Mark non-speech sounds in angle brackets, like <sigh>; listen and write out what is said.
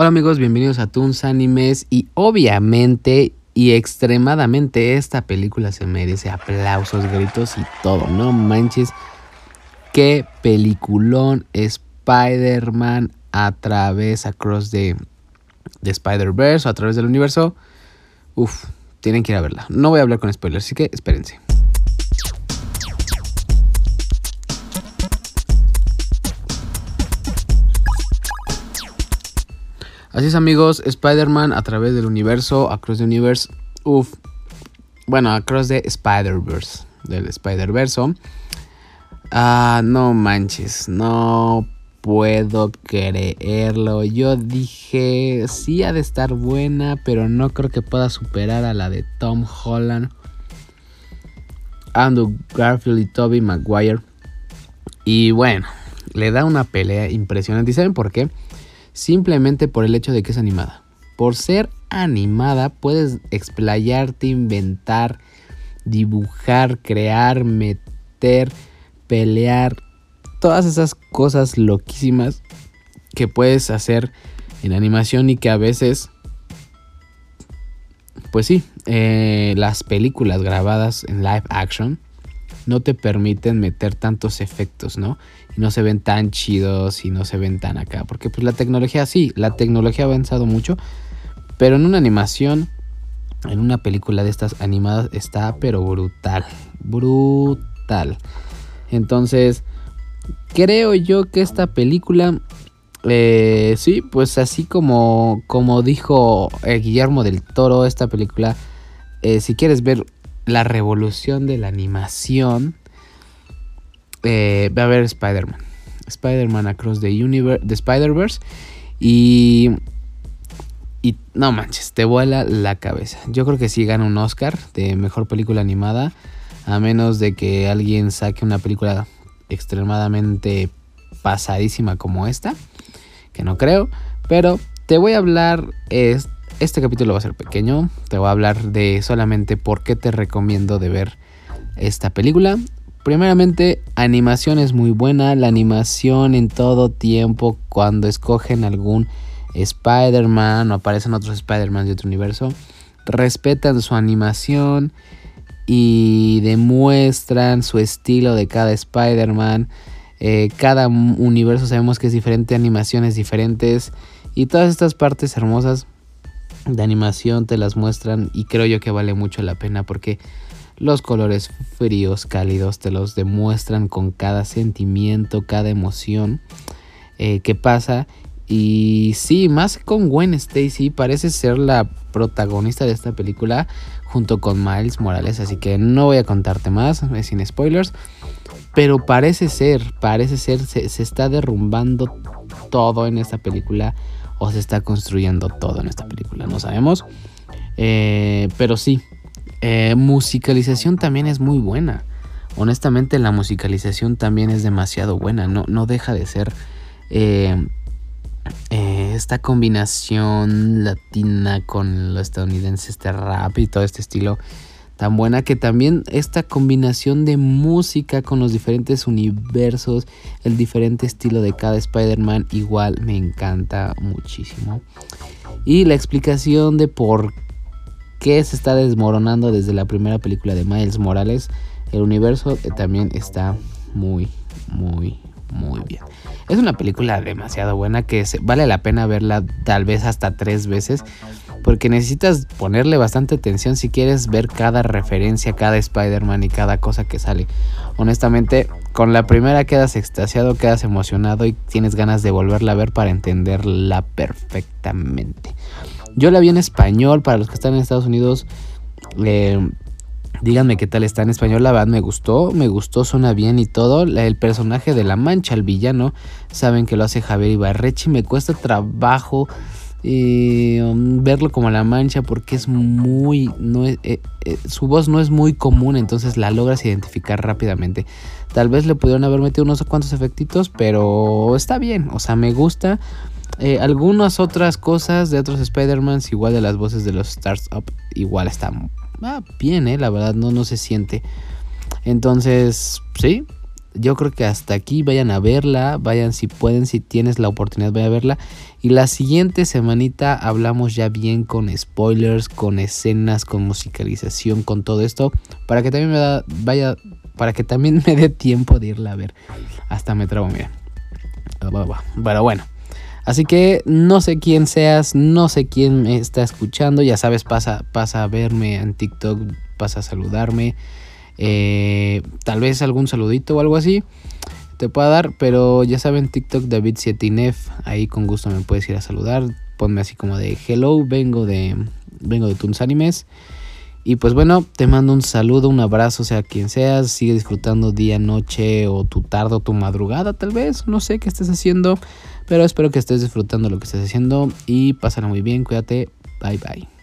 Hola amigos, bienvenidos a Toons Animes y obviamente y extremadamente esta película se merece aplausos, gritos y todo, no manches. Qué peliculón Spider-Man a través, across de, de Spider-Verse o a través del universo. Uf, tienen que ir a verla. No voy a hablar con spoilers, así que espérense. Así es amigos, Spider-Man a través del universo, Across the Universe, uff, bueno, Across the Spider-Verse, del Spider-Verso. Ah, no manches, no puedo creerlo. Yo dije, sí ha de estar buena, pero no creo que pueda superar a la de Tom Holland, Andrew Garfield y Toby Maguire. Y bueno, le da una pelea impresionante. ¿Y saben por qué? Simplemente por el hecho de que es animada. Por ser animada puedes explayarte, inventar, dibujar, crear, meter, pelear, todas esas cosas loquísimas que puedes hacer en animación y que a veces, pues sí, eh, las películas grabadas en live action no te permiten meter tantos efectos, ¿no? Y no se ven tan chidos y no se ven tan acá. Porque pues la tecnología, sí, la tecnología ha avanzado mucho. Pero en una animación, en una película de estas animadas, está pero brutal. Brutal. Entonces, creo yo que esta película eh, sí, pues así como, como dijo eh, Guillermo del Toro, esta película, eh, si quieres ver la revolución de la animación, eh, va a haber Spider-Man. Spider-Man Across the Universe, the Spider-Verse. Y, y no manches, te vuela la cabeza. Yo creo que sí gana un Oscar de mejor película animada. A menos de que alguien saque una película extremadamente pasadísima como esta. Que no creo. Pero te voy a hablar. Es, este capítulo va a ser pequeño. Te voy a hablar de solamente por qué te recomiendo de ver esta película. Primeramente, animación es muy buena. La animación en todo tiempo, cuando escogen algún Spider-Man o aparecen otros Spider-Man de otro universo, respetan su animación y demuestran su estilo de cada Spider-Man. Eh, cada universo sabemos que es diferente, animaciones diferentes y todas estas partes hermosas de animación te las muestran y creo yo que vale mucho la pena porque los colores fríos, cálidos te los demuestran con cada sentimiento, cada emoción eh, que pasa. Y sí, más con Gwen Stacy, parece ser la protagonista de esta película junto con Miles Morales, así que no voy a contarte más, sin spoilers. Pero parece ser, parece ser, se, se está derrumbando todo en esta película o se está construyendo todo en esta película, no sabemos. Eh, pero sí, eh, musicalización también es muy buena. Honestamente la musicalización también es demasiado buena, no, no deja de ser eh, esta combinación latina con lo estadounidense, este rap y todo este estilo tan buena que también esta combinación de música con los diferentes universos, el diferente estilo de cada Spider-Man igual me encanta muchísimo. Y la explicación de por qué se está desmoronando desde la primera película de Miles Morales, el universo eh, también está muy, muy, muy bien. Es una película demasiado buena que vale la pena verla tal vez hasta tres veces porque necesitas ponerle bastante atención si quieres ver cada referencia, cada Spider-Man y cada cosa que sale. Honestamente, con la primera quedas extasiado, quedas emocionado y tienes ganas de volverla a ver para entenderla perfectamente. Yo la vi en español, para los que están en Estados Unidos, eh, díganme qué tal está en español, la verdad me gustó, me gustó, suena bien y todo. El personaje de la mancha, el villano, saben que lo hace Javier Ibarrechi, me cuesta trabajo y um, verlo como la mancha porque es muy no eh, eh, su voz no es muy común entonces la logras identificar rápidamente tal vez le pudieron haber metido unos cuantos efectitos pero está bien o sea me gusta eh, algunas otras cosas de otros Spider-Mans igual de las voces de los Stars Up igual están ah, bien eh la verdad no no se siente entonces sí yo creo que hasta aquí vayan a verla, vayan si pueden, si tienes la oportunidad, vayan a verla. Y la siguiente semanita hablamos ya bien con spoilers, con escenas, con musicalización, con todo esto, para que también me da, vaya, para que también <laughs> me dé tiempo de irla a ver. Hasta me trabo, mira. Pero bueno. Así que no sé quién seas, no sé quién me está escuchando, ya sabes, pasa, pasa a verme en TikTok, pasa a saludarme. Eh, tal vez algún saludito o algo así te pueda dar, pero ya saben, TikTok David 7 ahí con gusto me puedes ir a saludar. Ponme así como de hello, vengo de vengo de Tunes Animes. Y pues bueno, te mando un saludo, un abrazo, sea quien seas. Sigue disfrutando día, noche o tu tarde o tu madrugada tal vez. No sé qué estés haciendo. Pero espero que estés disfrutando lo que estés haciendo. Y pásala muy bien, cuídate. Bye bye.